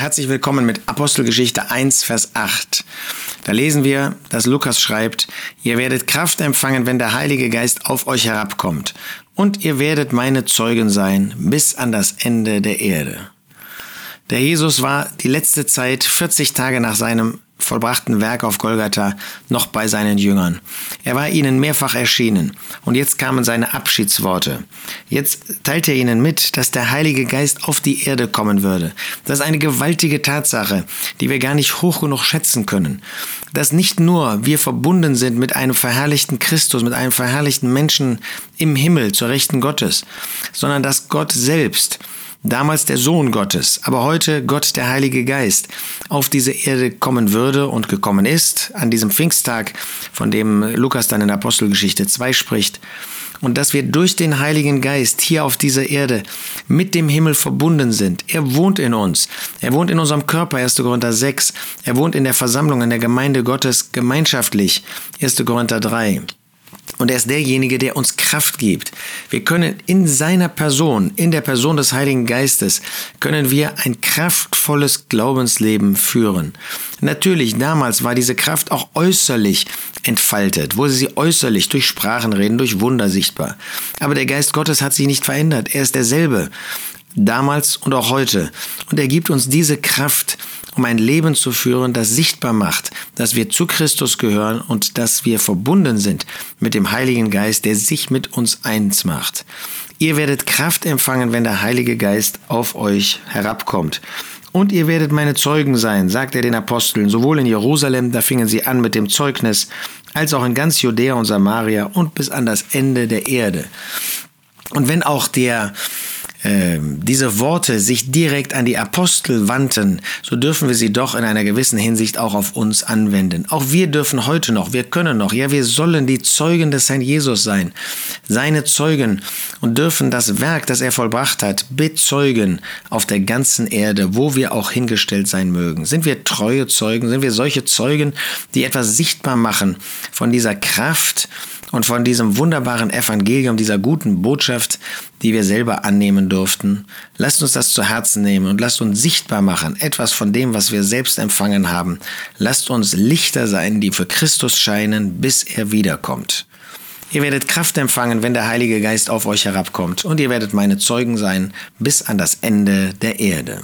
herzlich willkommen mit Apostelgeschichte 1, Vers 8. Da lesen wir, dass Lukas schreibt, ihr werdet Kraft empfangen, wenn der Heilige Geist auf euch herabkommt. Und ihr werdet meine Zeugen sein bis an das Ende der Erde. Der Jesus war die letzte Zeit 40 Tage nach seinem vollbrachten Werk auf Golgatha noch bei seinen Jüngern. Er war ihnen mehrfach erschienen und jetzt kamen seine Abschiedsworte. Jetzt teilt er ihnen mit, dass der Heilige Geist auf die Erde kommen würde. Das ist eine gewaltige Tatsache, die wir gar nicht hoch genug schätzen können. Dass nicht nur wir verbunden sind mit einem verherrlichten Christus, mit einem verherrlichten Menschen im Himmel zur Rechten Gottes, sondern dass Gott selbst damals der Sohn Gottes, aber heute Gott der Heilige Geist, auf diese Erde kommen würde und gekommen ist, an diesem Pfingsttag, von dem Lukas dann in Apostelgeschichte 2 spricht, und dass wir durch den Heiligen Geist hier auf dieser Erde mit dem Himmel verbunden sind. Er wohnt in uns. Er wohnt in unserem Körper, 1. Korinther 6. Er wohnt in der Versammlung, in der Gemeinde Gottes gemeinschaftlich, 1. Korinther 3. Und er ist derjenige, der uns Kraft gibt. Wir können in seiner Person, in der Person des Heiligen Geistes, können wir ein kraftvolles Glaubensleben führen. Natürlich, damals war diese Kraft auch äußerlich entfaltet, wurde sie äußerlich durch Sprachenreden, durch Wunder sichtbar. Aber der Geist Gottes hat sich nicht verändert. Er ist derselbe damals und auch heute. Und er gibt uns diese Kraft, um ein Leben zu führen, das sichtbar macht, dass wir zu Christus gehören und dass wir verbunden sind mit dem Heiligen Geist, der sich mit uns eins macht. Ihr werdet Kraft empfangen, wenn der Heilige Geist auf euch herabkommt. Und ihr werdet meine Zeugen sein, sagt er den Aposteln, sowohl in Jerusalem, da fingen sie an mit dem Zeugnis, als auch in ganz Judäa und Samaria und bis an das Ende der Erde. Und wenn auch der ähm, diese Worte sich direkt an die Apostel wandten, so dürfen wir sie doch in einer gewissen Hinsicht auch auf uns anwenden. Auch wir dürfen heute noch, wir können noch, ja, wir sollen die Zeugen des Herrn Jesus sein, seine Zeugen und dürfen das Werk, das er vollbracht hat, bezeugen auf der ganzen Erde, wo wir auch hingestellt sein mögen. Sind wir treue Zeugen? Sind wir solche Zeugen, die etwas sichtbar machen von dieser Kraft, und von diesem wunderbaren Evangelium, dieser guten Botschaft, die wir selber annehmen durften. Lasst uns das zu Herzen nehmen und lasst uns sichtbar machen, etwas von dem, was wir selbst empfangen haben. Lasst uns Lichter sein, die für Christus scheinen, bis er wiederkommt. Ihr werdet Kraft empfangen, wenn der Heilige Geist auf euch herabkommt, und ihr werdet meine Zeugen sein bis an das Ende der Erde.